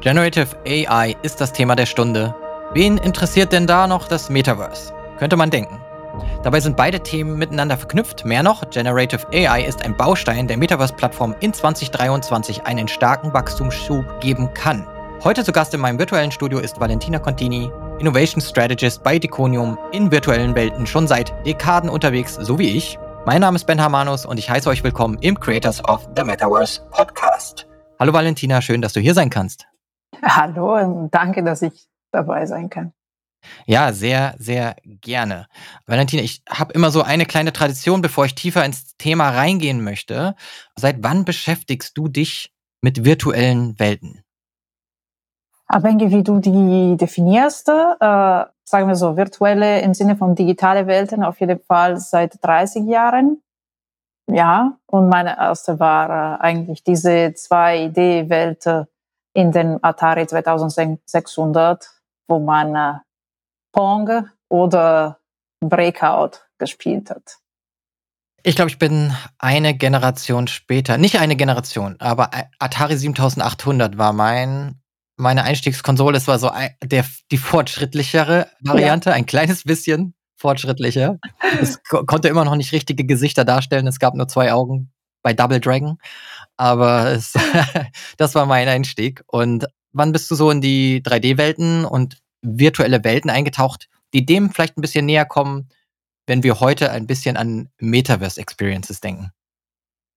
Generative AI ist das Thema der Stunde. Wen interessiert denn da noch das Metaverse? Könnte man denken. Dabei sind beide Themen miteinander verknüpft. Mehr noch, Generative AI ist ein Baustein der Metaverse-Plattform in 2023 einen starken Wachstumsschub geben kann. Heute zu Gast in meinem virtuellen Studio ist Valentina Contini, Innovation Strategist bei Deconium in virtuellen Welten schon seit Dekaden unterwegs, so wie ich. Mein Name ist Ben Hamanus und ich heiße euch willkommen im Creators of the Metaverse Podcast. Hallo Valentina, schön, dass du hier sein kannst. Hallo und danke, dass ich dabei sein kann. Ja, sehr, sehr gerne. Valentina, ich habe immer so eine kleine Tradition, bevor ich tiefer ins Thema reingehen möchte. Seit wann beschäftigst du dich mit virtuellen Welten? Abhängig, wie du die definierst, äh, sagen wir so, virtuelle im Sinne von digitale Welten auf jeden Fall seit 30 Jahren. Ja, und meine erste war äh, eigentlich diese 2D-Welt in den Atari 2600, wo man äh, Pong oder Breakout gespielt hat. Ich glaube, ich bin eine Generation später. Nicht eine Generation, aber Atari 7800 war mein, meine Einstiegskonsole. Es war so ein, der, die fortschrittlichere Variante, ja. ein kleines bisschen fortschrittlicher. es konnte immer noch nicht richtige Gesichter darstellen. Es gab nur zwei Augen bei Double Dragon. Aber es, das war mein Einstieg. Und wann bist du so in die 3D-Welten und virtuelle Welten eingetaucht, die dem vielleicht ein bisschen näher kommen, wenn wir heute ein bisschen an Metaverse-Experiences denken?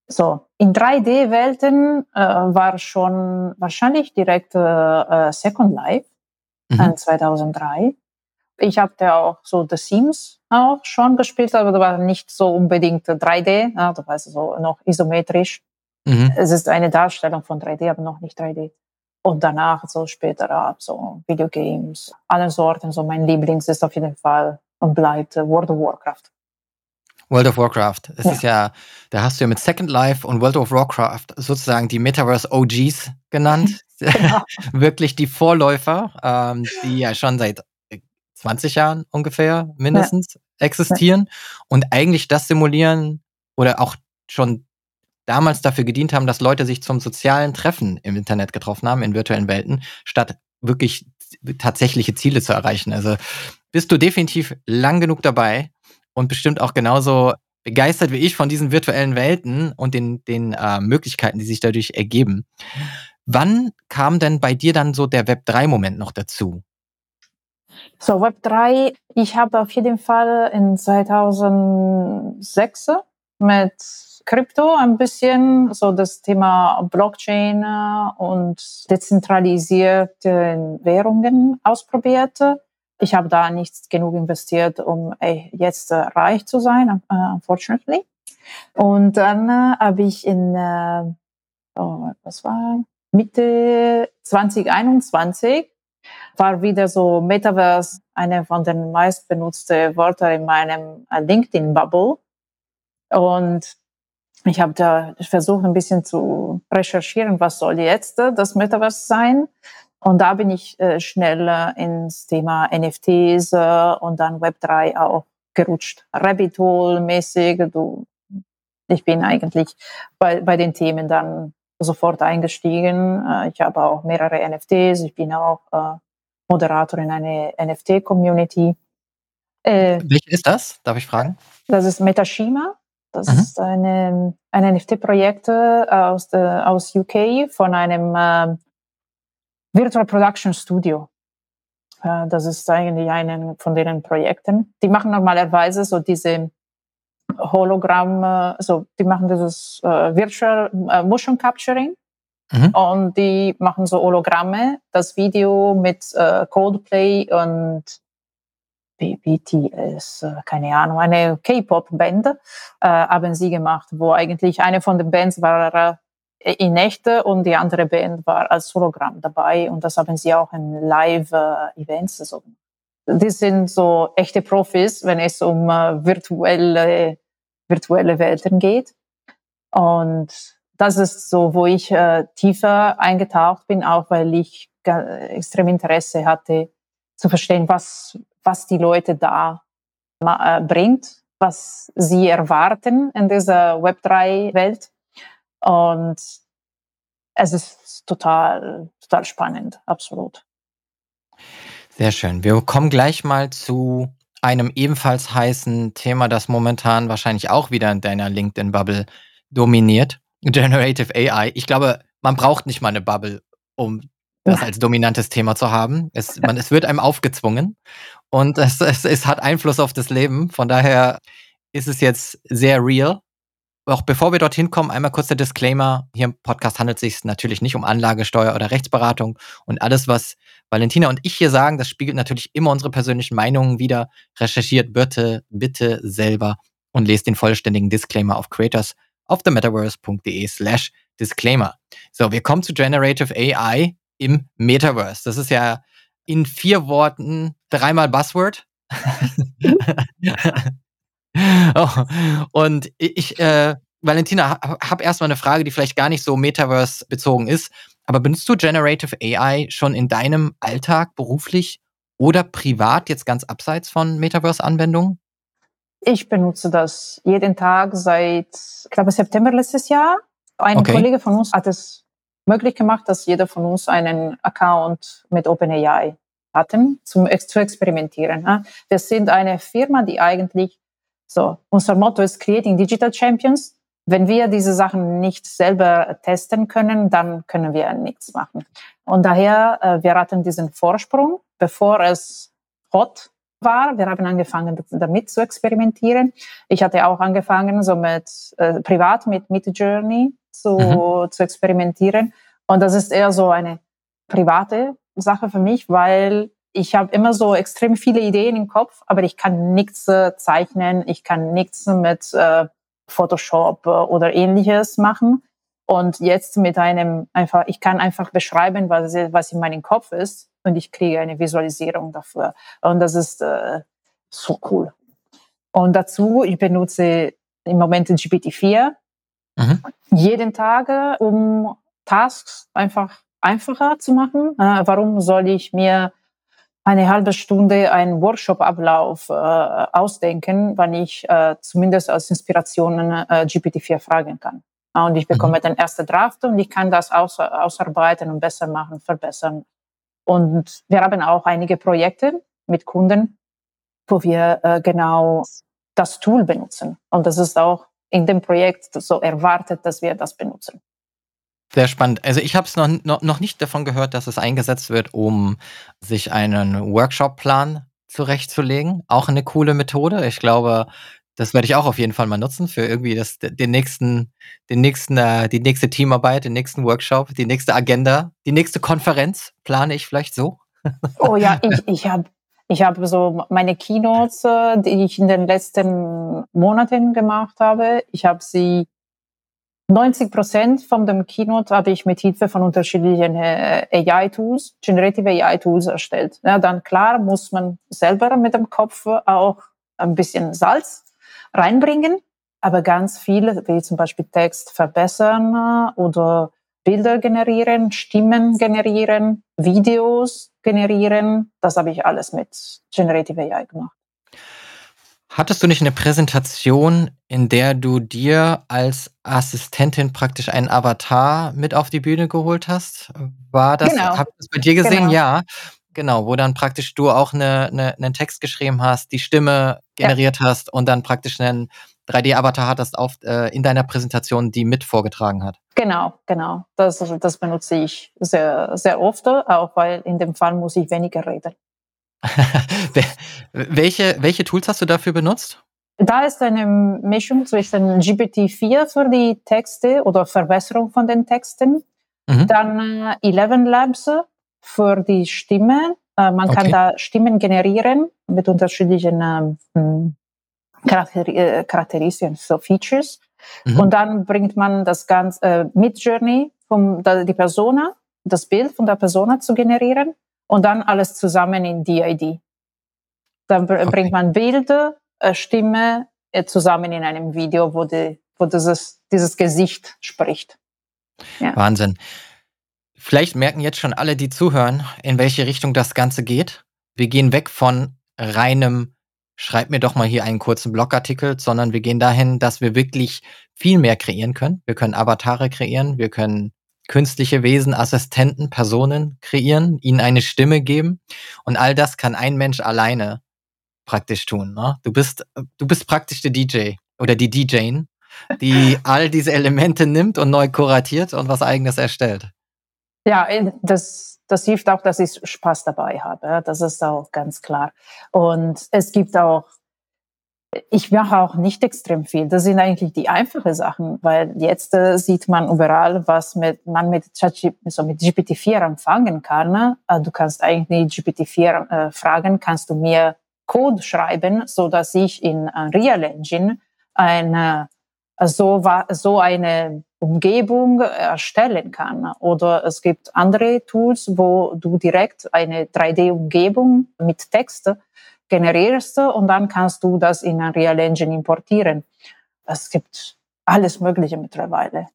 So, in 3D-Welten äh, war schon wahrscheinlich direkt äh, äh Second Life mhm. 2003. Ich habe da auch so The Sims auch schon gespielt, aber das war nicht so unbedingt 3D, ja, das heißt so noch isometrisch. Mhm. Es ist eine Darstellung von 3D, aber noch nicht 3D. Und danach, so später ab, so Videogames, alle Sorten. So mein Lieblings ist auf jeden Fall und bleibt World of Warcraft. World of Warcraft. Es ja. ist ja, da hast du ja mit Second Life und World of Warcraft sozusagen die Metaverse OGs genannt. Genau. Wirklich die Vorläufer, ähm, die ja schon seit 20 Jahren ungefähr mindestens ja. existieren ja. und eigentlich das simulieren oder auch schon damals dafür gedient haben, dass Leute sich zum sozialen Treffen im Internet getroffen haben, in virtuellen Welten, statt wirklich tatsächliche Ziele zu erreichen. Also bist du definitiv lang genug dabei und bestimmt auch genauso begeistert wie ich von diesen virtuellen Welten und den, den äh, Möglichkeiten, die sich dadurch ergeben. Wann kam denn bei dir dann so der Web3-Moment noch dazu? So, Web3, ich habe auf jeden Fall in 2006 mit Krypto ein bisschen, so das Thema Blockchain äh, und dezentralisierte Währungen ausprobiert. Ich habe da nicht genug investiert, um jetzt reich zu sein, uh, unfortunately. Und dann äh, habe ich in, äh, oh, was war, Mitte 2021 war wieder so Metaverse eine von den meistbenutzten Wörtern in meinem LinkedIn-Bubble. Und ich habe da versucht, ein bisschen zu recherchieren, was soll jetzt äh, das Metaverse sein. Und da bin ich äh, schnell ins Thema NFTs äh, und dann Web3 auch gerutscht. Rabbit Hole-mäßig. Ich bin eigentlich bei, bei den Themen dann sofort eingestiegen. Äh, ich habe auch mehrere NFTs. Ich bin auch äh, Moderator in einer NFT-Community. Äh, Welche ist das? Darf ich fragen? Das ist Metashima. Das mhm. ist eine, ein NFT-Projekt äh, aus, aus UK von einem äh, Virtual Production Studio. Äh, das ist eigentlich einen von deren Projekten. Die machen normalerweise so diese Hologramm, äh, so die machen dieses äh, Virtual äh, Motion Capturing. Mhm. Und die machen so Hologramme, das Video mit äh, Coldplay und BTS, äh, keine Ahnung, eine K-Pop-Band äh, haben sie gemacht, wo eigentlich eine von den Bands war äh, in echte und die andere Band war als Hologramm dabei und das haben sie auch in Live-Events so. Die sind so echte Profis, wenn es um äh, virtuelle, virtuelle Welten geht. Und das ist so, wo ich äh, tiefer eingetaucht bin, auch weil ich extrem Interesse hatte zu verstehen, was was die Leute da äh, bringt, was sie erwarten in dieser Web3-Welt. Und es ist total, total spannend, absolut. Sehr schön. Wir kommen gleich mal zu einem ebenfalls heißen Thema, das momentan wahrscheinlich auch wieder in deiner LinkedIn-Bubble dominiert. Generative AI. Ich glaube, man braucht nicht mal eine Bubble, um das als dominantes Thema zu haben. Es, man, es wird einem aufgezwungen und es, es, es hat Einfluss auf das Leben. Von daher ist es jetzt sehr real. Auch bevor wir dorthin kommen, einmal kurz der Disclaimer. Hier im Podcast handelt es sich natürlich nicht um Anlagesteuer oder Rechtsberatung. Und alles, was Valentina und ich hier sagen, das spiegelt natürlich immer unsere persönlichen Meinungen wieder. Recherchiert bitte, bitte selber und lest den vollständigen Disclaimer auf creators auf themetaverse.de slash disclaimer. So, wir kommen zu Generative AI im Metaverse. Das ist ja in vier Worten dreimal Buzzword. oh, und ich, äh, Valentina, habe erstmal eine Frage, die vielleicht gar nicht so Metaverse bezogen ist. Aber benutzt du Generative AI schon in deinem Alltag beruflich oder privat, jetzt ganz abseits von Metaverse-Anwendungen? Ich benutze das jeden Tag seit, ich glaube, September letztes Jahr. Ein okay. Kollege von uns hat es möglich gemacht, dass jeder von uns einen Account mit OpenAI hatten, zum, zu experimentieren. Wir sind eine Firma, die eigentlich so, unser Motto ist Creating Digital Champions. Wenn wir diese Sachen nicht selber testen können, dann können wir nichts machen. Und daher, äh, wir hatten diesen Vorsprung, bevor es hot war. Wir haben angefangen, damit zu experimentieren. Ich hatte auch angefangen, so mit äh, privat mit Midjourney zu, mhm. zu experimentieren. Und das ist eher so eine private Sache für mich, weil ich habe immer so extrem viele Ideen im Kopf, aber ich kann nichts äh, zeichnen, ich kann nichts mit äh, Photoshop äh, oder ähnliches machen. Und jetzt mit einem einfach, ich kann einfach beschreiben, was, was in meinem Kopf ist und ich kriege eine Visualisierung dafür. Und das ist äh, so cool. Und dazu, ich benutze im Moment GPT-4 mhm. jeden Tag, um Tasks einfach einfacher zu machen. Äh, warum soll ich mir eine halbe Stunde einen Workshop-Ablauf äh, ausdenken, wann ich äh, zumindest als Inspiration äh, GPT-4 fragen kann. Und ich bekomme mhm. den ersten Draft und ich kann das aus, ausarbeiten und besser machen, verbessern. Und wir haben auch einige Projekte mit Kunden, wo wir äh, genau das Tool benutzen. Und das ist auch in dem Projekt so erwartet, dass wir das benutzen. Sehr spannend. Also ich habe es noch, noch, noch nicht davon gehört, dass es eingesetzt wird, um sich einen Workshop-Plan zurechtzulegen. Auch eine coole Methode. Ich glaube, das werde ich auch auf jeden Fall mal nutzen für irgendwie das, den nächsten, den nächsten, äh, die nächste Teamarbeit, den nächsten Workshop, die nächste Agenda, die nächste Konferenz plane ich vielleicht so. Oh ja, ich, ich habe ich hab so meine Keynotes, äh, die ich in den letzten Monaten gemacht habe. Ich habe sie 90 Prozent von dem Keynote habe ich mit Hilfe von unterschiedlichen äh, AI-Tools, Generative AI-Tools erstellt. Ja, dann klar muss man selber mit dem Kopf auch ein bisschen Salz reinbringen, aber ganz viel, wie zum Beispiel Text verbessern äh, oder Bilder generieren, Stimmen generieren, Videos generieren, das habe ich alles mit Generative AI gemacht. Hattest du nicht eine Präsentation, in der du dir als Assistentin praktisch einen Avatar mit auf die Bühne geholt hast? War das, genau. habe ich das bei dir gesehen? Genau. Ja. Genau, wo dann praktisch du auch eine, eine, einen Text geschrieben hast, die Stimme generiert ja. hast und dann praktisch einen 3D-Avatar hattest auf, äh, in deiner Präsentation, die mit vorgetragen hat. Genau, genau. Das, das benutze ich sehr, sehr oft, auch weil in dem Fall muss ich weniger reden. welche, welche Tools hast du dafür benutzt? Da ist eine Mischung zwischen GPT-4 für die Texte oder Verbesserung von den Texten, mhm. dann äh, 11 Labs für die Stimme. Äh, man okay. kann da Stimmen generieren mit unterschiedlichen ähm, hm, Charakter äh, so Features. Mhm. Und dann bringt man das Ganze äh, mit Journey, um die Persona, das Bild von der Persona zu generieren und dann alles zusammen in DID. Dann okay. bringt man Bilder, äh, Stimme äh, zusammen in einem Video, wo, die, wo dieses, dieses Gesicht spricht. Ja. Wahnsinn. Vielleicht merken jetzt schon alle, die zuhören, in welche Richtung das Ganze geht. Wir gehen weg von reinem, schreib mir doch mal hier einen kurzen Blogartikel, sondern wir gehen dahin, dass wir wirklich viel mehr kreieren können. Wir können Avatare kreieren, wir können künstliche Wesen, Assistenten, Personen kreieren, ihnen eine Stimme geben. Und all das kann ein Mensch alleine praktisch tun. Ne? Du bist, du bist praktisch der DJ oder die DJin, die all diese Elemente nimmt und neu kuratiert und was eigenes erstellt. Ja, äh, das, das hilft auch, dass ich Spaß dabei habe. Das ist auch ganz klar. Und es gibt auch ich mache auch nicht extrem viel. Das sind eigentlich die einfachen Sachen, weil jetzt äh, sieht man überall, was mit, man mit, so mit GPT-4 anfangen kann. Äh, du kannst eigentlich GPT-4 äh, fragen, kannst du mir Code schreiben, so dass ich in Real Engine eine, so, so eine Umgebung erstellen kann. Oder es gibt andere Tools, wo du direkt eine 3D-Umgebung mit Text generierst und dann kannst du das in ein Real Engine importieren. Es gibt alles Mögliche mittlerweile.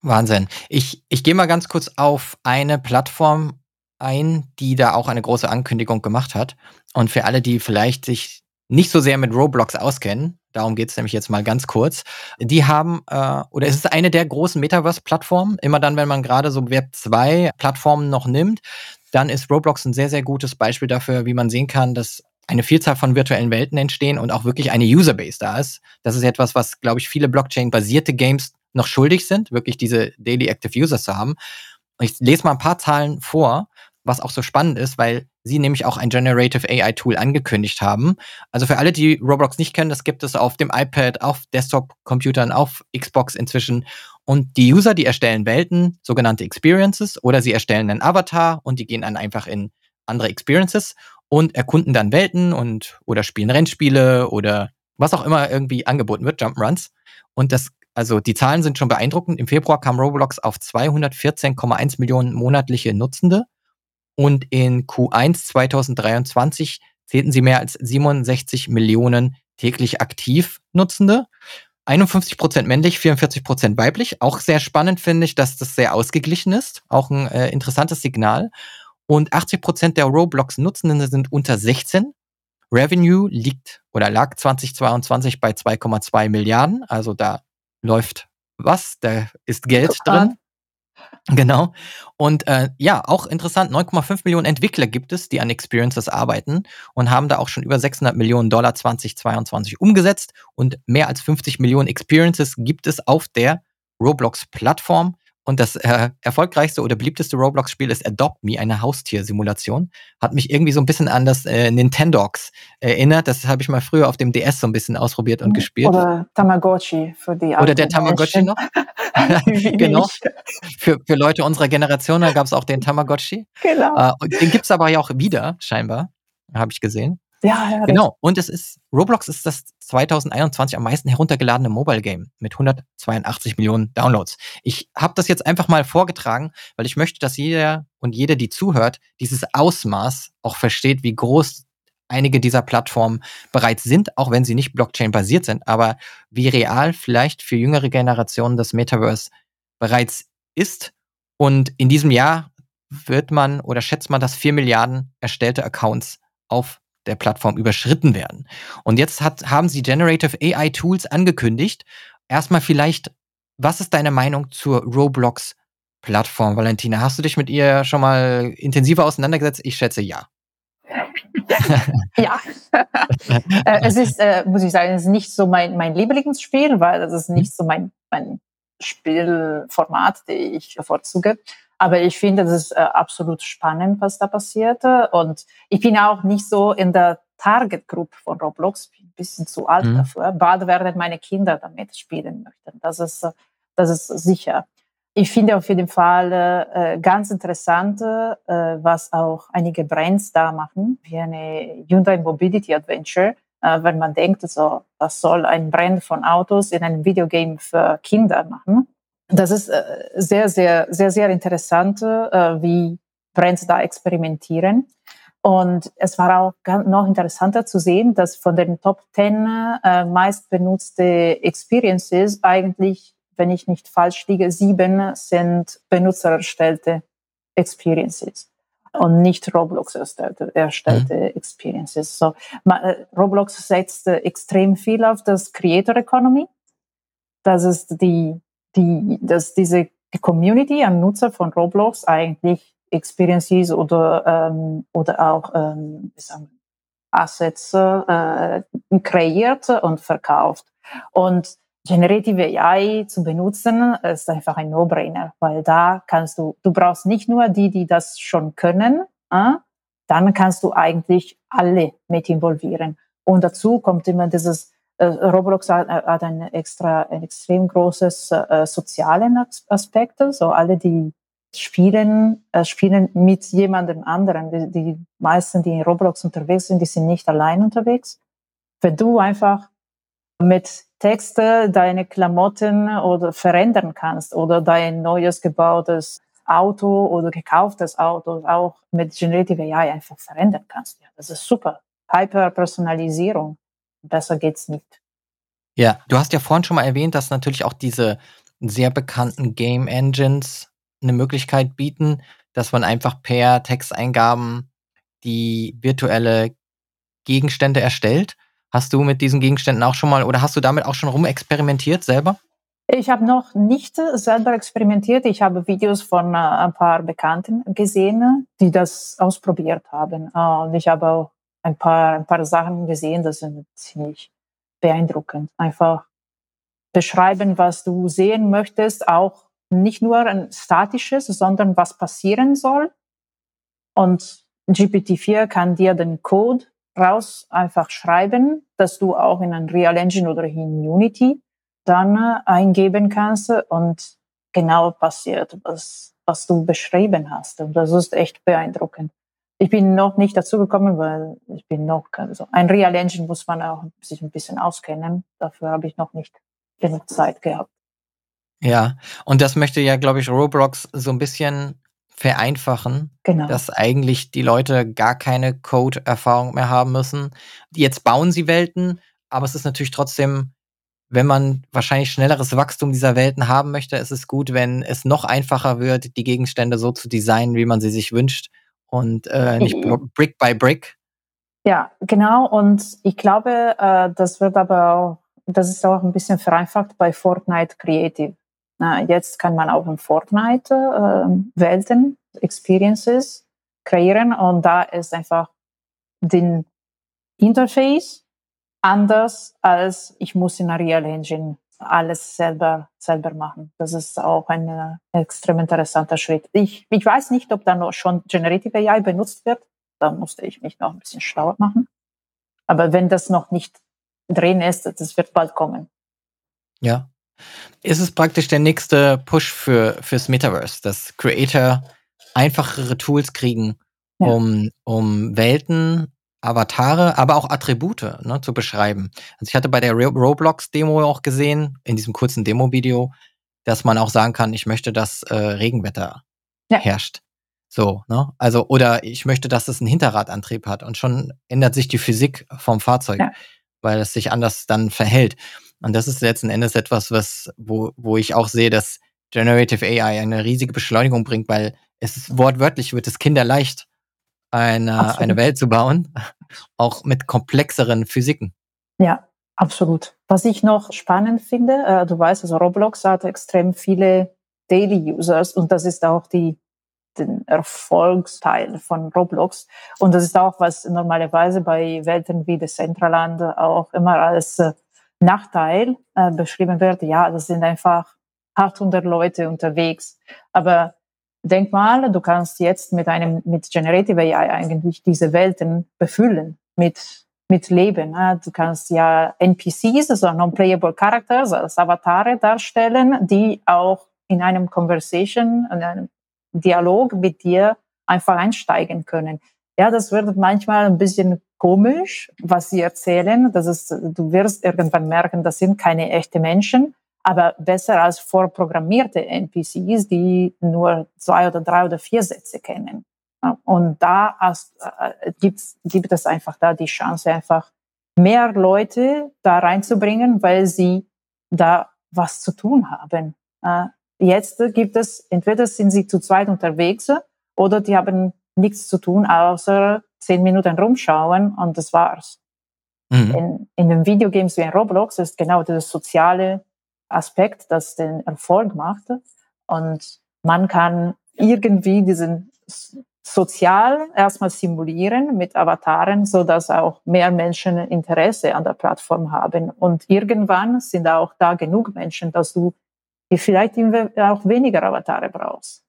Wahnsinn. Ich, ich gehe mal ganz kurz auf eine Plattform ein, die da auch eine große Ankündigung gemacht hat. Und für alle, die vielleicht sich nicht so sehr mit Roblox auskennen, darum geht es nämlich jetzt mal ganz kurz, die haben, äh, oder es ist eine der großen Metaverse-Plattformen, immer dann, wenn man gerade so Web 2-Plattformen noch nimmt, dann ist Roblox ein sehr, sehr gutes Beispiel dafür, wie man sehen kann, dass eine Vielzahl von virtuellen Welten entstehen und auch wirklich eine Userbase da ist. Das ist etwas, was, glaube ich, viele Blockchain-basierte Games noch schuldig sind, wirklich diese Daily Active Users zu haben. Ich lese mal ein paar Zahlen vor, was auch so spannend ist, weil sie nämlich auch ein Generative AI Tool angekündigt haben. Also für alle, die Roblox nicht kennen, das gibt es auf dem iPad, auf Desktop-Computern, auf Xbox inzwischen. Und die User, die erstellen Welten, sogenannte Experiences, oder sie erstellen einen Avatar und die gehen dann einfach in andere Experiences und erkunden dann Welten und oder spielen Rennspiele oder was auch immer irgendwie angeboten wird, Jump'n'Runs. Und das, also die Zahlen sind schon beeindruckend. Im Februar kam Roblox auf 214,1 Millionen monatliche Nutzende und in Q1 2023 zählten sie mehr als 67 Millionen täglich aktiv Nutzende. 51 Prozent männlich, 44 Prozent weiblich. Auch sehr spannend finde ich, dass das sehr ausgeglichen ist. Auch ein äh, interessantes Signal. Und 80 Prozent der Roblox-Nutzenden sind unter 16. Revenue liegt oder lag 2022 bei 2,2 Milliarden. Also da läuft was, da ist Geld drin. Genau. Und äh, ja, auch interessant, 9,5 Millionen Entwickler gibt es, die an Experiences arbeiten und haben da auch schon über 600 Millionen Dollar 2022 umgesetzt und mehr als 50 Millionen Experiences gibt es auf der Roblox-Plattform. Und das äh, erfolgreichste oder beliebteste Roblox-Spiel ist Adopt Me, eine Haustiersimulation. Hat mich irgendwie so ein bisschen an das äh, Nintendox erinnert. Das habe ich mal früher auf dem DS so ein bisschen ausprobiert und mhm. gespielt. Oder Tamagotchi für die Oder der Tamagotchi noch. genau. Für, für Leute unserer Generation, da gab es auch den Tamagotchi. Genau. Äh, den gibt es aber ja auch wieder, scheinbar. Habe ich gesehen. Ja, ja. Genau. Und es ist, Roblox ist das 2021 am meisten heruntergeladene Mobile Game mit 182 Millionen Downloads. Ich habe das jetzt einfach mal vorgetragen, weil ich möchte, dass jeder und jede, die zuhört, dieses Ausmaß auch versteht, wie groß einige dieser Plattformen bereits sind, auch wenn sie nicht Blockchain-basiert sind, aber wie real vielleicht für jüngere Generationen das Metaverse bereits ist. Und in diesem Jahr wird man oder schätzt man, dass vier Milliarden erstellte Accounts auf der Plattform überschritten werden. Und jetzt hat, haben sie Generative AI Tools angekündigt. Erstmal vielleicht, was ist deine Meinung zur Roblox Plattform, Valentina? Hast du dich mit ihr schon mal intensiver auseinandergesetzt? Ich schätze ja. ja, äh, es ist, äh, muss ich sagen, es ist nicht so mein, mein Lieblingsspiel, weil das ist nicht so mein, mein Spielformat, das ich bevorzuge. Aber ich finde, das ist äh, absolut spannend, was da passierte. Und ich bin auch nicht so in der Target Group von Roblox, bin ein bisschen zu alt mhm. dafür. Bald werden meine Kinder damit spielen möchten. Das ist, äh, das ist sicher. Ich finde auf jeden Fall äh, ganz interessant, äh, was auch einige Brands da machen, wie eine Hyundai Mobility Adventure. Äh, wenn man denkt, so, was soll ein Brand von Autos in einem Videogame für Kinder machen? Das ist äh, sehr, sehr, sehr, sehr interessant, äh, wie Brands da experimentieren. Und es war auch noch interessanter zu sehen, dass von den Top 10 äh, meist benutzte Experiences eigentlich, wenn ich nicht falsch liege, sieben sind benutzererstellte Experiences und nicht Roblox erstellte, erstellte mhm. Experiences. So, Roblox setzt extrem viel auf das Creator Economy. Das ist die die, dass diese die Community an Nutzer von Roblox eigentlich Experiences oder, ähm, oder auch ähm, Assets äh, kreiert und verkauft. Und Generative AI zu benutzen, ist einfach ein No-Brainer, weil da kannst du, du brauchst nicht nur die, die das schon können, äh, dann kannst du eigentlich alle mit involvieren. Und dazu kommt immer dieses, äh, Roblox hat, hat ein extra, ein extrem großes äh, sozialen Aspekt, so alle, die spielen, äh, spielen mit jemandem anderen. Die, die meisten, die in Roblox unterwegs sind, die sind nicht allein unterwegs. Wenn du einfach mit Texte deine Klamotten oder verändern kannst oder dein neues gebautes Auto oder gekauftes Auto auch mit Generative AI einfach verändern kannst. Ja, das ist super. Hyperpersonalisierung. Besser geht's nicht. Ja, du hast ja vorhin schon mal erwähnt, dass natürlich auch diese sehr bekannten Game Engines eine Möglichkeit bieten, dass man einfach per Texteingaben die virtuelle Gegenstände erstellt. Hast du mit diesen Gegenständen auch schon mal oder hast du damit auch schon rumexperimentiert selber? Ich habe noch nicht selber experimentiert. Ich habe Videos von äh, ein paar Bekannten gesehen, die das ausprobiert haben. Äh, und ich habe auch ein paar, ein paar Sachen gesehen, das sind ziemlich beeindruckend. Einfach beschreiben, was du sehen möchtest, auch nicht nur ein statisches, sondern was passieren soll. Und GPT-4 kann dir den Code raus einfach schreiben, dass du auch in ein Real Engine oder in Unity dann äh, eingeben kannst und genau passiert, was, was du beschrieben hast. Und das ist echt beeindruckend. Ich bin noch nicht dazu gekommen, weil ich bin noch, also ein Real Engine muss man auch sich ein bisschen auskennen. Dafür habe ich noch nicht genug Zeit gehabt. Ja, und das möchte ja, glaube ich, Roblox so ein bisschen vereinfachen, genau. dass eigentlich die Leute gar keine Code-Erfahrung mehr haben müssen. Jetzt bauen sie Welten, aber es ist natürlich trotzdem, wenn man wahrscheinlich schnelleres Wachstum dieser Welten haben möchte, ist es gut, wenn es noch einfacher wird, die Gegenstände so zu designen, wie man sie sich wünscht und äh, nicht Brick by Brick. Ja, genau. Und ich glaube, äh, das wird aber auch, das ist auch ein bisschen vereinfacht bei Fortnite Creative jetzt kann man auch in Fortnite äh, Welten, Experiences kreieren und da ist einfach den Interface anders als ich muss in Unreal Engine alles selber, selber machen. Das ist auch ein äh, extrem interessanter Schritt. Ich, ich weiß nicht, ob da noch schon Generative AI benutzt wird. Da musste ich mich noch ein bisschen schlauer machen. Aber wenn das noch nicht drin ist, das wird bald kommen. Ja, ist es praktisch der nächste Push für, fürs Metaverse, dass Creator einfachere Tools kriegen, ja. um, um Welten, Avatare, aber auch Attribute ne, zu beschreiben. Also ich hatte bei der Roblox-Demo auch gesehen, in diesem kurzen Demo-Video, dass man auch sagen kann, ich möchte, dass äh, Regenwetter ja. herrscht. So, ne? Also, oder ich möchte, dass es einen Hinterradantrieb hat und schon ändert sich die Physik vom Fahrzeug, ja. weil es sich anders dann verhält. Und das ist letzten Endes etwas, was, wo, wo ich auch sehe, dass Generative AI eine riesige Beschleunigung bringt, weil es wortwörtlich wird es kinderleicht, eine, eine Welt zu bauen, auch mit komplexeren Physiken. Ja, absolut. Was ich noch spannend finde, äh, du weißt, also Roblox hat extrem viele Daily Users und das ist auch die, den Erfolgsteil von Roblox. Und das ist auch, was normalerweise bei Welten wie Decentraland auch immer als äh, Nachteil äh, beschrieben wird, ja, das sind einfach 800 Leute unterwegs. Aber denk mal, du kannst jetzt mit einem, mit Generative AI eigentlich diese Welten befüllen mit, mit Leben. Ne? Du kannst ja NPCs, also Non-Playable Characters, als Avatare darstellen, die auch in einem Conversation, in einem Dialog mit dir einfach einsteigen können. Ja, das wird manchmal ein bisschen komisch, was sie erzählen. Das ist, du wirst irgendwann merken, das sind keine echten Menschen, aber besser als vorprogrammierte NPCs, die nur zwei oder drei oder vier Sätze kennen. Und da äh, gibt's, gibt es einfach da die Chance, einfach mehr Leute da reinzubringen, weil sie da was zu tun haben. Äh, jetzt gibt es, entweder sind sie zu zweit unterwegs oder die haben nichts zu tun, außer zehn Minuten rumschauen und das war's. Mhm. In, in den Videogames wie in Roblox ist genau der soziale Aspekt, das den Erfolg macht. Und man kann irgendwie diesen sozial erstmal simulieren mit Avataren, so dass auch mehr Menschen Interesse an der Plattform haben. Und irgendwann sind auch da genug Menschen, dass du vielleicht auch weniger Avatare brauchst.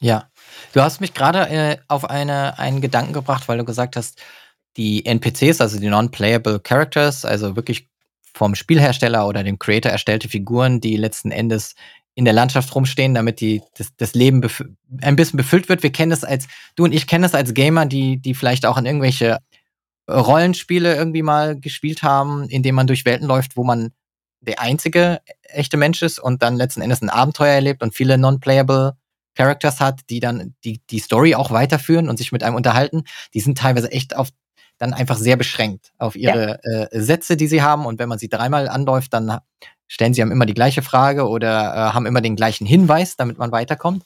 Ja, du hast mich gerade äh, auf eine, einen Gedanken gebracht, weil du gesagt hast, die NPCs, also die Non-Playable Characters, also wirklich vom Spielhersteller oder dem Creator erstellte Figuren, die letzten Endes in der Landschaft rumstehen, damit die, das, das Leben ein bisschen befüllt wird. Wir kennen das als, du und ich kennen das als Gamer, die, die vielleicht auch in irgendwelche Rollenspiele irgendwie mal gespielt haben, in denen man durch Welten läuft, wo man der einzige echte Mensch ist und dann letzten Endes ein Abenteuer erlebt und viele non-playable Characters hat, die dann die, die Story auch weiterführen und sich mit einem unterhalten. Die sind teilweise echt auf dann einfach sehr beschränkt auf ihre ja. äh, Sätze, die sie haben. Und wenn man sie dreimal anläuft, dann stellen sie einem immer die gleiche Frage oder äh, haben immer den gleichen Hinweis, damit man weiterkommt.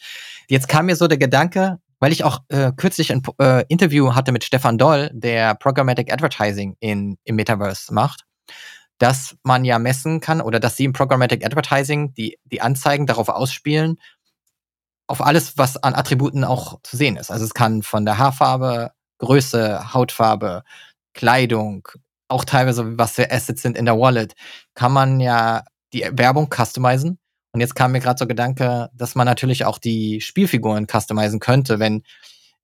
Jetzt kam mir so der Gedanke, weil ich auch äh, kürzlich ein äh, Interview hatte mit Stefan Doll, der Programmatic Advertising in, im Metaverse macht, dass man ja messen kann oder dass sie im Programmatic Advertising die, die Anzeigen darauf ausspielen, auf alles, was an Attributen auch zu sehen ist. Also es kann von der Haarfarbe, Größe, Hautfarbe, Kleidung, auch teilweise, was für Assets sind in der Wallet, kann man ja die Werbung customizen. Und jetzt kam mir gerade so Gedanke, dass man natürlich auch die Spielfiguren customizen könnte, wenn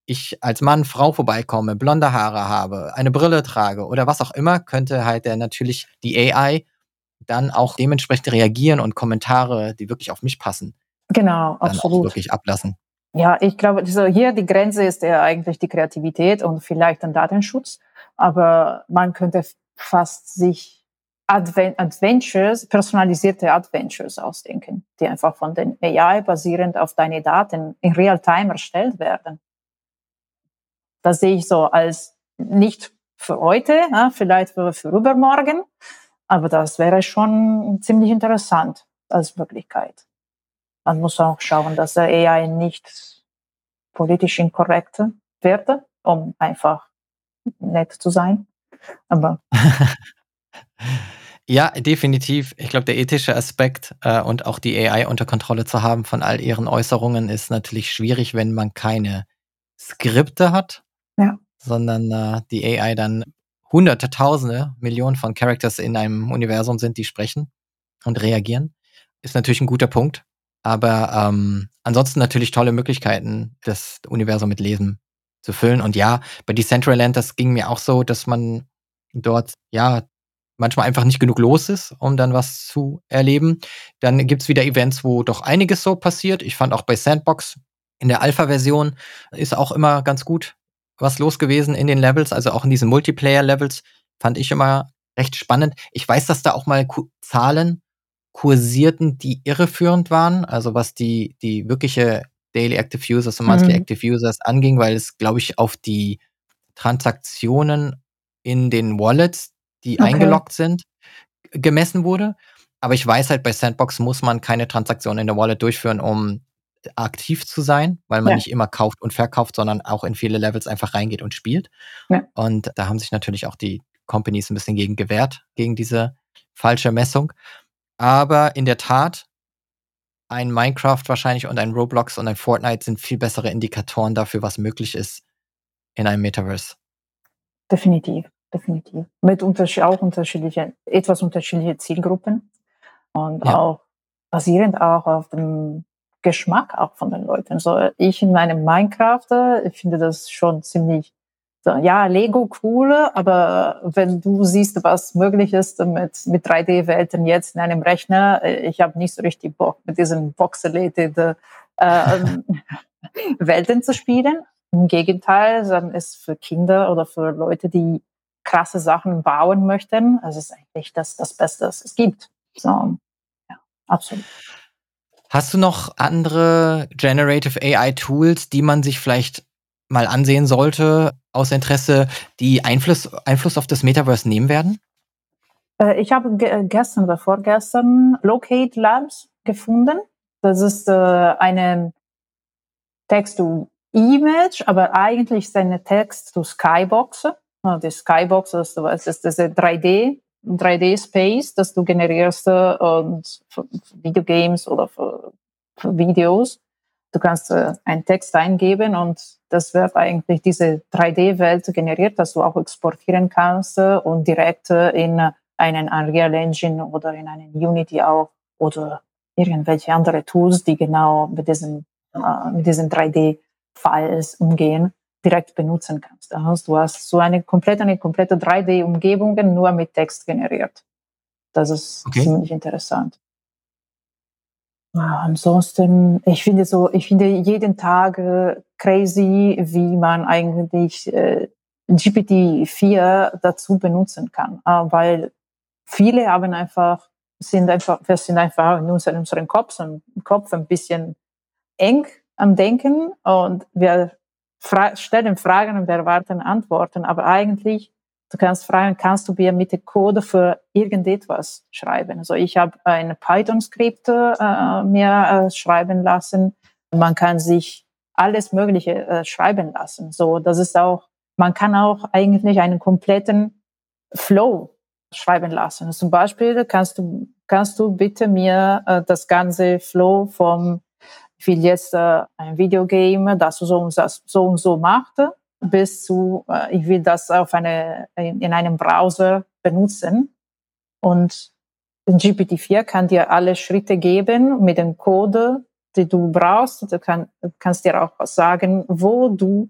ich als Mann, Frau vorbeikomme, blonde Haare habe, eine Brille trage oder was auch immer, könnte halt der natürlich die AI dann auch dementsprechend reagieren und Kommentare, die wirklich auf mich passen, Genau, dann absolut. auch wirklich ablassen. Ja, ich glaube, also hier die Grenze ist ja eigentlich die Kreativität und vielleicht ein Datenschutz. Aber man könnte fast sich Advent Adventures, personalisierte Adventures ausdenken, die einfach von den AI basierend auf deine Daten in Real-Time erstellt werden. Das sehe ich so als nicht für heute, ja, vielleicht für übermorgen, aber das wäre schon ziemlich interessant als Möglichkeit man muss auch schauen, dass der AI nicht politisch inkorrekt wird, um einfach nett zu sein. Aber ja, definitiv. Ich glaube, der ethische Aspekt äh, und auch die AI unter Kontrolle zu haben von all ihren Äußerungen ist natürlich schwierig, wenn man keine Skripte hat, ja. sondern äh, die AI dann hunderte, tausende, Millionen von Characters in einem Universum sind, die sprechen und reagieren. Ist natürlich ein guter Punkt. Aber ähm, ansonsten natürlich tolle Möglichkeiten, das Universum mit Lesen zu füllen. Und ja, bei Decentraland, das ging mir auch so, dass man dort ja manchmal einfach nicht genug los ist, um dann was zu erleben. Dann gibt's wieder Events, wo doch einiges so passiert. Ich fand auch bei Sandbox in der Alpha-Version ist auch immer ganz gut was los gewesen in den Levels, also auch in diesen Multiplayer-Levels fand ich immer recht spannend. Ich weiß, dass da auch mal Zahlen kursierten, die irreführend waren, also was die, die wirkliche Daily Active Users und Monthly mhm. Active Users anging, weil es, glaube ich, auf die Transaktionen in den Wallets, die okay. eingeloggt sind, gemessen wurde. Aber ich weiß halt, bei Sandbox muss man keine Transaktion in der Wallet durchführen, um aktiv zu sein, weil man ja. nicht immer kauft und verkauft, sondern auch in viele Levels einfach reingeht und spielt. Ja. Und da haben sich natürlich auch die Companies ein bisschen gegen gewehrt, gegen diese falsche Messung. Aber in der Tat, ein Minecraft wahrscheinlich und ein Roblox und ein Fortnite sind viel bessere Indikatoren dafür, was möglich ist in einem Metaverse. Definitiv, definitiv. Mit unterschied auch unterschiedlichen, etwas unterschiedliche Zielgruppen und ja. auch basierend auch auf dem Geschmack auch von den Leuten. So ich in meinem Minecraft, ich finde das schon ziemlich ja, Lego cool, aber wenn du siehst, was möglich ist mit, mit 3D-Welten jetzt in einem Rechner, äh, ich habe nicht so richtig Bock, mit diesen voxelated äh, Welten zu spielen. Im Gegenteil, dann ist für Kinder oder für Leute, die krasse Sachen bauen möchten, also ist eigentlich das, das Beste, was es gibt. So, ja, absolut. Hast du noch andere Generative AI Tools, die man sich vielleicht mal ansehen sollte, aus Interesse, die Einfluss, Einfluss auf das Metaverse nehmen werden? Äh, ich habe ge gestern oder vorgestern Locate Labs gefunden. Das ist äh, eine Text-to-Image, aber eigentlich ist eine Text-to-Skybox. Die Skybox ist, das ist diese 3D, 3D-Space, das du generierst äh, und für Videogames oder für Videos. Du kannst äh, einen Text eingeben und das wird eigentlich diese 3D-Welt generiert, dass du auch exportieren kannst äh, und direkt äh, in einen Unreal Engine oder in einen Unity auch oder irgendwelche andere Tools, die genau mit diesen, mit diesen 3D-Files umgehen, direkt benutzen kannst. Also du hast so eine komplette, eine komplette 3D-Umgebung nur mit Text generiert. Das ist okay. ziemlich interessant. Ja, ansonsten, ich finde so, ich finde jeden Tag äh, crazy, wie man eigentlich äh, GPT-4 dazu benutzen kann, äh, weil viele haben einfach sind einfach, wir sind einfach in unserem Kopf, im Kopf ein bisschen eng am Denken und wir fra stellen Fragen und wir erwarten Antworten, aber eigentlich Du kannst fragen, kannst du mir mit dem Code für irgendetwas schreiben? Also ich habe ein Python-Skript äh, mir äh, schreiben lassen. Man kann sich alles Mögliche äh, schreiben lassen. So, das ist auch, man kann auch eigentlich einen kompletten Flow schreiben lassen. Zum Beispiel kannst du, kannst du bitte mir äh, das ganze Flow vom, ich will jetzt äh, ein Videogame, das so und so, so und so macht, bis zu, äh, ich will das auf eine, in, in einem Browser benutzen. Und GPT-4 kann dir alle Schritte geben mit dem Code, die du brauchst. Du kann, kannst dir auch sagen, wo du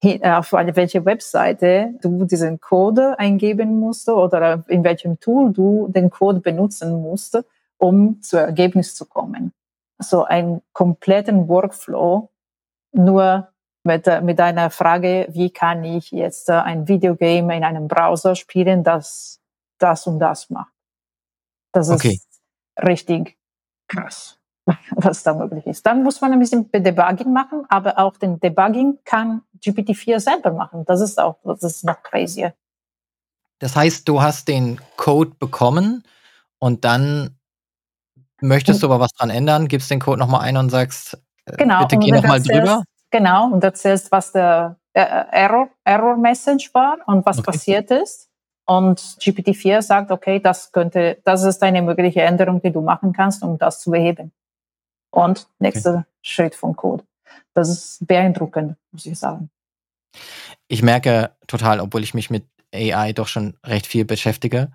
äh, auf welche Webseite du diesen Code eingeben musst oder in welchem Tool du den Code benutzen musst, um zu Ergebnis zu kommen. So einen kompletten Workflow nur mit, äh, mit einer Frage, wie kann ich jetzt äh, ein Videogame in einem Browser spielen, das das und das macht. Das okay. ist richtig krass, was da möglich ist. Dann muss man ein bisschen Debugging machen, aber auch den Debugging kann GPT-4 selber machen. Das ist auch, das ist noch crazier. Das heißt, du hast den Code bekommen und dann möchtest du aber was dran ändern, gibst den Code nochmal ein und sagst, äh, genau, bitte geh nochmal drüber. Genau, und erzählst, was der äh, Error, Error Message war und was okay. passiert ist. Und GPT-4 sagt, okay, das könnte, das ist eine mögliche Änderung, die du machen kannst, um das zu beheben. Und nächster okay. Schritt vom Code. Das ist beeindruckend, muss ich sagen. Ich merke total, obwohl ich mich mit AI doch schon recht viel beschäftige,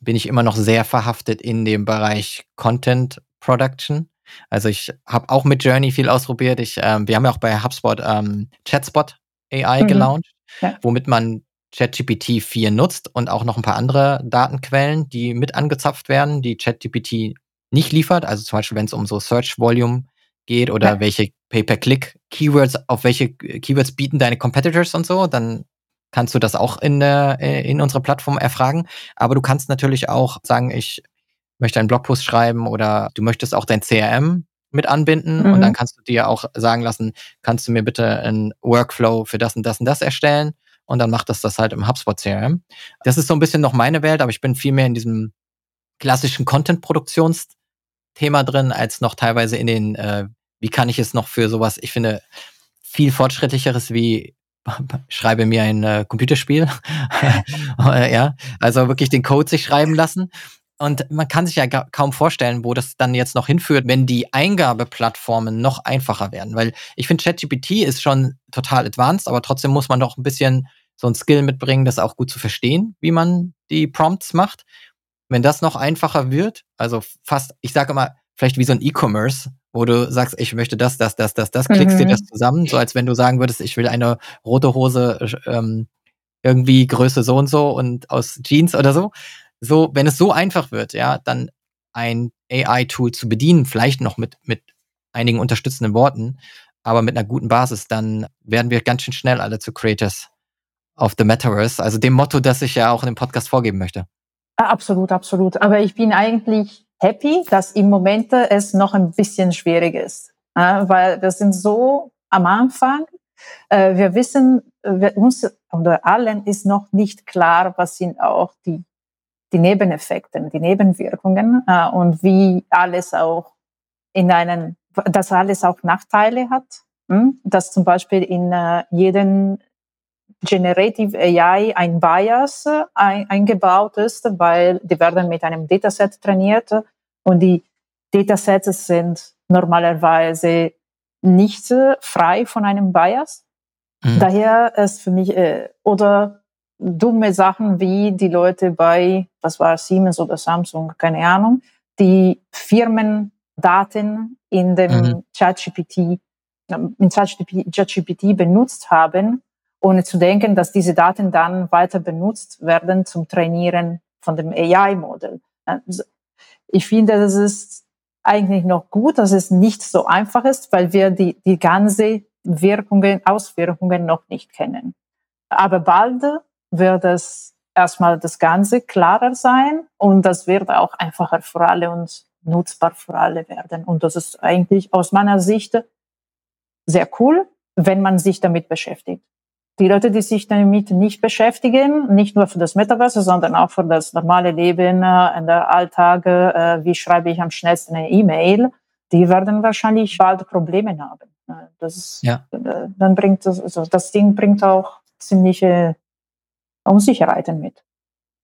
bin ich immer noch sehr verhaftet in dem Bereich Content Production. Also ich habe auch mit Journey viel ausprobiert. Ich, ähm, wir haben ja auch bei HubSpot ähm, Chatspot AI mhm. gelauncht, ja. womit man ChatGPT 4 nutzt und auch noch ein paar andere Datenquellen, die mit angezapft werden, die ChatGPT nicht liefert. Also zum Beispiel, wenn es um so Search Volume geht oder ja. welche Pay-per-Click-Keywords, auf welche Keywords bieten deine Competitors und so, dann kannst du das auch in, der, äh, in unserer Plattform erfragen. Aber du kannst natürlich auch sagen, ich möchte einen Blogpost schreiben oder du möchtest auch dein CRM mit anbinden mhm. und dann kannst du dir auch sagen lassen, kannst du mir bitte einen Workflow für das und das und das erstellen und dann macht das das halt im HubSpot CRM. Das ist so ein bisschen noch meine Welt, aber ich bin viel mehr in diesem klassischen Content-Produktionsthema drin, als noch teilweise in den, äh, wie kann ich es noch für sowas, ich finde, viel fortschrittlicheres wie schreibe mir ein äh, Computerspiel. ja, also wirklich den Code sich schreiben lassen. Und man kann sich ja kaum vorstellen, wo das dann jetzt noch hinführt, wenn die Eingabeplattformen noch einfacher werden. Weil ich finde, ChatGPT ist schon total advanced, aber trotzdem muss man doch ein bisschen so ein Skill mitbringen, das auch gut zu verstehen, wie man die Prompts macht. Wenn das noch einfacher wird, also fast, ich sage immer, vielleicht wie so ein E-Commerce, wo du sagst, ich möchte das, das, das, das, das, klickst mhm. dir das zusammen, so als wenn du sagen würdest, ich will eine rote Hose ähm, irgendwie Größe so und so und aus Jeans oder so so, wenn es so einfach wird, ja, dann ein AI-Tool zu bedienen, vielleicht noch mit, mit einigen unterstützenden Worten, aber mit einer guten Basis, dann werden wir ganz schön schnell alle zu Creators of the Metaverse, also dem Motto, das ich ja auch in dem Podcast vorgeben möchte. Absolut, absolut. Aber ich bin eigentlich happy, dass im Moment es noch ein bisschen schwierig ist, weil wir sind so am Anfang. Äh, wir wissen, wir, uns oder allen ist noch nicht klar, was sind auch die die Nebeneffekte, die Nebenwirkungen äh, und wie alles auch in einen, dass alles auch Nachteile hat, hm? dass zum Beispiel in äh, jeden Generative AI ein Bias äh, ein, eingebaut ist, weil die werden mit einem Dataset trainiert und die Datasets sind normalerweise nicht äh, frei von einem Bias. Mhm. Daher ist für mich, äh, oder dumme Sachen wie die Leute bei, was war Siemens oder Samsung, keine Ahnung, die Firmendaten in dem mhm. ChatGPT, in ChatGPT benutzt haben, ohne zu denken, dass diese Daten dann weiter benutzt werden zum Trainieren von dem AI-Modell. Ich finde, das ist eigentlich noch gut, dass es nicht so einfach ist, weil wir die, die ganze Wirkungen, Auswirkungen noch nicht kennen. Aber bald wird es erstmal das Ganze klarer sein und das wird auch einfacher für alle und nutzbar für alle werden. Und das ist eigentlich aus meiner Sicht sehr cool, wenn man sich damit beschäftigt. Die Leute, die sich damit nicht beschäftigen, nicht nur für das Metaverse, sondern auch für das normale Leben äh, in der Alltag, äh, wie schreibe ich am schnellsten eine E-Mail, die werden wahrscheinlich bald Probleme haben. Äh, das, ja. dann bringt das, also das Ding bringt auch ziemliche Unsicherheiten mit.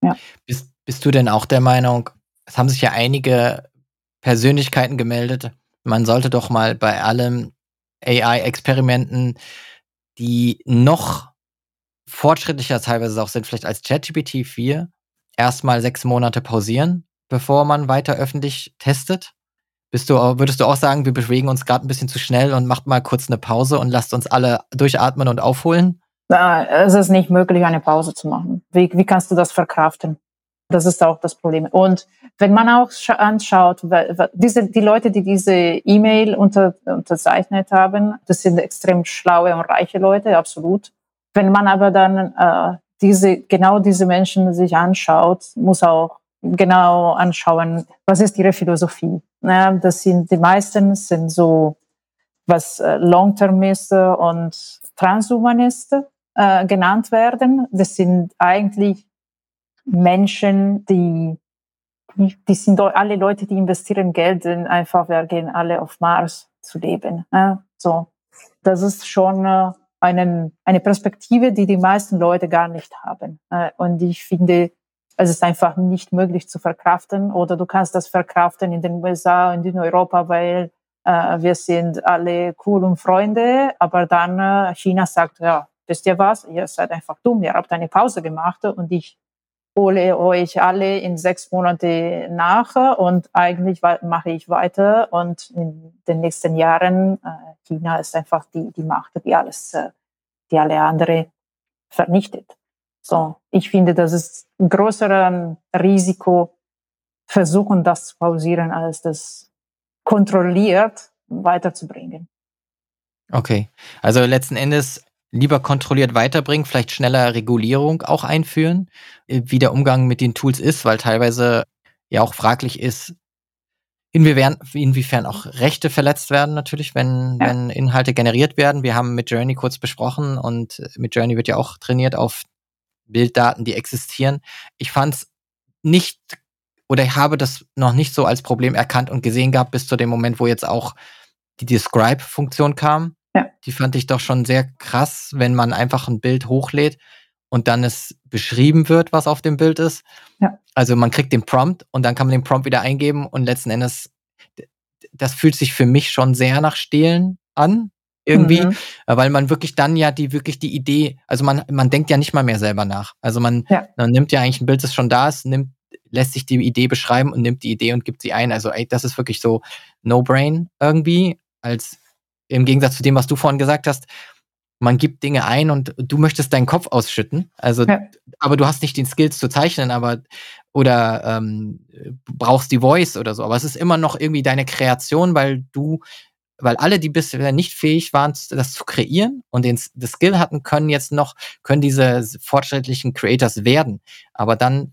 Ja. Bist, bist du denn auch der Meinung, es haben sich ja einige Persönlichkeiten gemeldet, man sollte doch mal bei allen AI-Experimenten, die noch fortschrittlicher teilweise auch sind, vielleicht als ChatGPT 4, erstmal sechs Monate pausieren, bevor man weiter öffentlich testet? Bist du, würdest du auch sagen, wir bewegen uns gerade ein bisschen zu schnell und macht mal kurz eine Pause und lasst uns alle durchatmen und aufholen? Es ist nicht möglich, eine Pause zu machen. Wie, wie kannst du das verkraften? Das ist auch das Problem. Und wenn man auch anschaut, diese, die Leute, die diese E-Mail unter, unterzeichnet haben, das sind extrem schlaue und reiche Leute, absolut. Wenn man aber dann äh, diese, genau diese Menschen sich anschaut, muss auch genau anschauen, was ist ihre Philosophie. Ja, das sind die meisten sind so was äh, Long-Termiste und Transhumanisten äh, genannt werden. Das sind eigentlich Menschen, die, die sind alle Leute, die investieren Geld, in einfach, wir gehen alle auf Mars zu leben. Äh? So, das ist schon äh, eine Perspektive, die die meisten Leute gar nicht haben. Und ich finde, es ist einfach nicht möglich zu verkraften oder du kannst das verkraften in den USA und in Europa, weil äh, wir sind alle cool und Freunde, aber dann äh, China sagt, ja, wisst ihr was, ihr seid einfach dumm, ihr habt eine Pause gemacht und ich hole euch alle in sechs Monate nach und eigentlich mache ich weiter und in den nächsten Jahren, äh, China ist einfach die, die Macht, die alles, äh, die alle andere vernichtet. So, ich finde, das ist ein größeres Risiko, versuchen das zu pausieren, als das kontrolliert weiterzubringen. Okay, also letzten Endes lieber kontrolliert weiterbringen, vielleicht schneller Regulierung auch einführen, äh, wie der Umgang mit den Tools ist, weil teilweise ja auch fraglich ist, inwiefern, inwiefern auch Rechte verletzt werden natürlich, wenn, ja. wenn Inhalte generiert werden. Wir haben mit Journey kurz besprochen und mit Journey wird ja auch trainiert auf Bilddaten, die existieren. Ich fand es nicht oder ich habe das noch nicht so als Problem erkannt und gesehen gehabt bis zu dem Moment, wo jetzt auch die Describe-Funktion kam ja. Die fand ich doch schon sehr krass, wenn man einfach ein Bild hochlädt und dann es beschrieben wird, was auf dem Bild ist. Ja. Also man kriegt den Prompt und dann kann man den Prompt wieder eingeben und letzten Endes, das fühlt sich für mich schon sehr nach Stehlen an. Irgendwie, mhm. weil man wirklich dann ja die wirklich die Idee, also man, man denkt ja nicht mal mehr selber nach. Also man, ja. man nimmt ja eigentlich ein Bild, das schon da ist, nimmt, lässt sich die Idee beschreiben und nimmt die Idee und gibt sie ein. Also ey, das ist wirklich so No-Brain irgendwie als im Gegensatz zu dem, was du vorhin gesagt hast, man gibt Dinge ein und du möchtest deinen Kopf ausschütten. Also, ja. aber du hast nicht den Skills zu zeichnen, aber oder ähm, brauchst die Voice oder so. Aber es ist immer noch irgendwie deine Kreation, weil du, weil alle, die bisher nicht fähig waren, das zu kreieren und den das Skill hatten, können jetzt noch, können diese fortschrittlichen Creators werden. Aber dann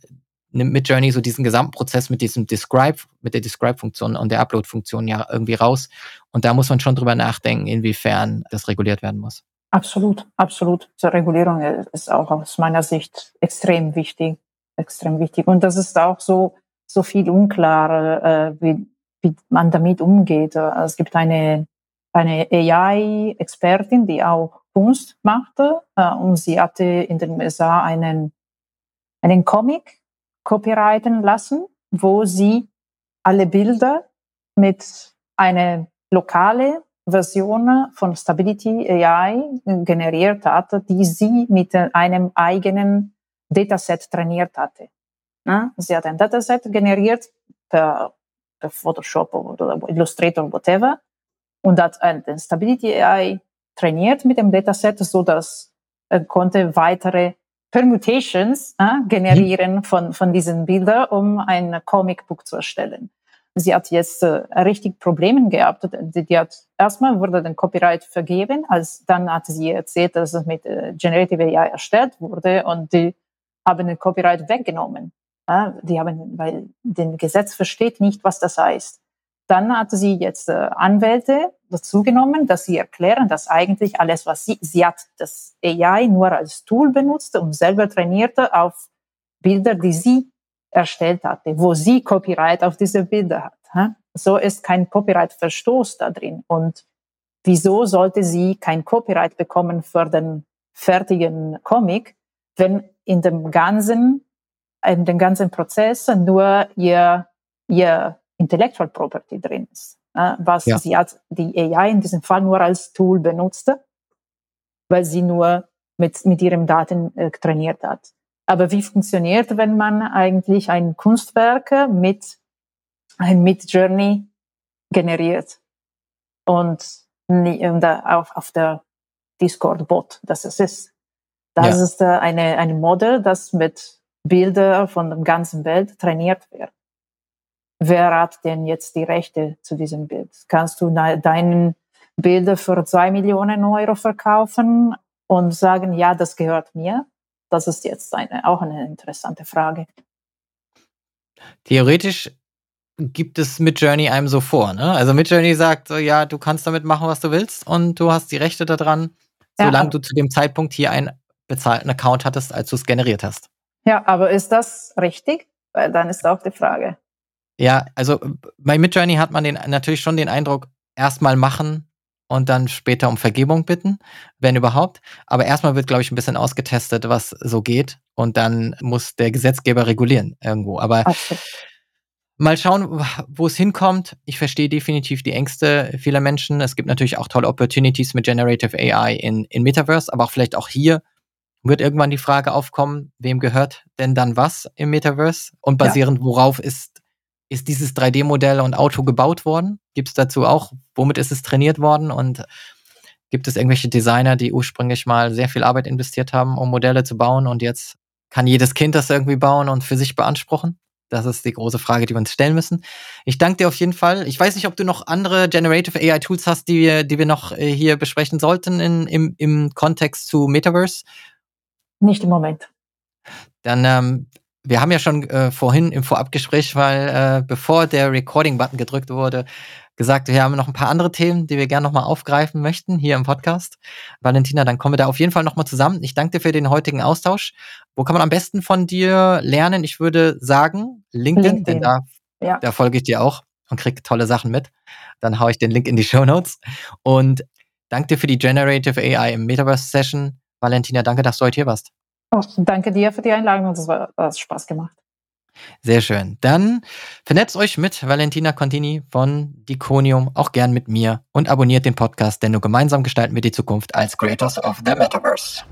nimmt Midjourney so diesen gesamten Prozess mit diesem Describe, mit der Describe-Funktion und der Upload-Funktion ja irgendwie raus. Und da muss man schon drüber nachdenken, inwiefern das reguliert werden muss. Absolut, absolut. Die Regulierung ist auch aus meiner Sicht extrem wichtig, extrem wichtig. Und das ist auch so, so viel unklar, äh, wie, wie man damit umgeht. Es gibt eine, eine AI-Expertin, die auch Kunst machte, äh, und sie hatte in den USA einen, einen Comic copyrighten lassen, wo sie alle Bilder mit einer lokale Version von Stability AI generiert hat, die sie mit einem eigenen Dataset trainiert hatte. Sie hat ein Dataset generiert per, per Photoshop oder Illustrator, whatever, und hat ein Stability AI trainiert mit dem Dataset, so dass er konnte weitere Permutations äh, generieren mhm. von, von diesen Bildern, um ein Comicbook zu erstellen. Sie hat jetzt äh, richtig Probleme gehabt. Die, die hat erstmal wurde den Copyright vergeben, als dann hat sie erzählt, dass es mit äh, Generative AI erstellt wurde und die haben den Copyright weggenommen. Ja, die haben, weil das Gesetz versteht nicht, was das heißt. Dann hat sie jetzt äh, Anwälte dazu genommen, dass sie erklären, dass eigentlich alles, was sie, sie hat das AI nur als Tool benutzt und selber trainierte auf Bilder, die sie erstellt hatte, wo sie Copyright auf diese Bilder hat. So ist kein Copyright-Verstoß da drin. Und wieso sollte sie kein Copyright bekommen für den fertigen Comic, wenn in dem ganzen, in dem ganzen Prozess nur ihr, ihr Intellectual Property drin ist. Was ja. sie hat die AI in diesem Fall nur als Tool benutzte, weil sie nur mit, mit ihren Daten äh, trainiert hat. Aber wie funktioniert, wenn man eigentlich ein Kunstwerk mit ein Mid Journey generiert und, auf, auf der Discord Bot, das ist es. Das ja. ist äh, eine, ein Modell, das mit Bildern von der ganzen Welt trainiert wird wer hat denn jetzt die Rechte zu diesem Bild? Kannst du deinen Bilder für zwei Millionen Euro verkaufen und sagen, ja, das gehört mir? Das ist jetzt eine, auch eine interessante Frage. Theoretisch gibt es Midjourney einem so vor. Ne? Also Midjourney sagt so, ja, du kannst damit machen, was du willst und du hast die Rechte daran, solange ja, du zu dem Zeitpunkt hier einen bezahlten Account hattest, als du es generiert hast. Ja, aber ist das richtig? Weil dann ist auch die Frage. Ja, also bei Midjourney hat man den, natürlich schon den Eindruck, erstmal machen und dann später um Vergebung bitten, wenn überhaupt. Aber erstmal wird, glaube ich, ein bisschen ausgetestet, was so geht. Und dann muss der Gesetzgeber regulieren irgendwo. Aber okay. mal schauen, wo es hinkommt. Ich verstehe definitiv die Ängste vieler Menschen. Es gibt natürlich auch tolle Opportunities mit Generative AI in, in Metaverse, aber auch vielleicht auch hier wird irgendwann die Frage aufkommen, wem gehört denn dann was im Metaverse? Und basierend ja. worauf ist ist dieses 3D-Modell und Auto gebaut worden? Gibt es dazu auch, womit ist es trainiert worden? Und gibt es irgendwelche Designer, die ursprünglich mal sehr viel Arbeit investiert haben, um Modelle zu bauen und jetzt kann jedes Kind das irgendwie bauen und für sich beanspruchen? Das ist die große Frage, die wir uns stellen müssen. Ich danke dir auf jeden Fall. Ich weiß nicht, ob du noch andere Generative AI Tools hast, die wir, die wir noch äh, hier besprechen sollten in, im, im Kontext zu Metaverse. Nicht im Moment. Dann ähm, wir haben ja schon äh, vorhin im Vorabgespräch, weil äh, bevor der Recording-Button gedrückt wurde, gesagt, wir haben noch ein paar andere Themen, die wir gerne nochmal aufgreifen möchten hier im Podcast. Valentina, dann kommen wir da auf jeden Fall nochmal zusammen. Ich danke dir für den heutigen Austausch. Wo kann man am besten von dir lernen? Ich würde sagen, LinkedIn, LinkedIn. denn da, ja. da folge ich dir auch und krieg tolle Sachen mit. Dann haue ich den Link in die Show Notes. Und danke dir für die Generative AI im Metaverse Session. Valentina, danke, dass du heute hier warst. Oh, danke dir für die Einladung. War, das hat Spaß gemacht. Sehr schön. Dann vernetzt euch mit Valentina Contini von Diconium, auch gern mit mir und abonniert den Podcast, denn nur gemeinsam gestalten wir die Zukunft als Creators of the Metaverse.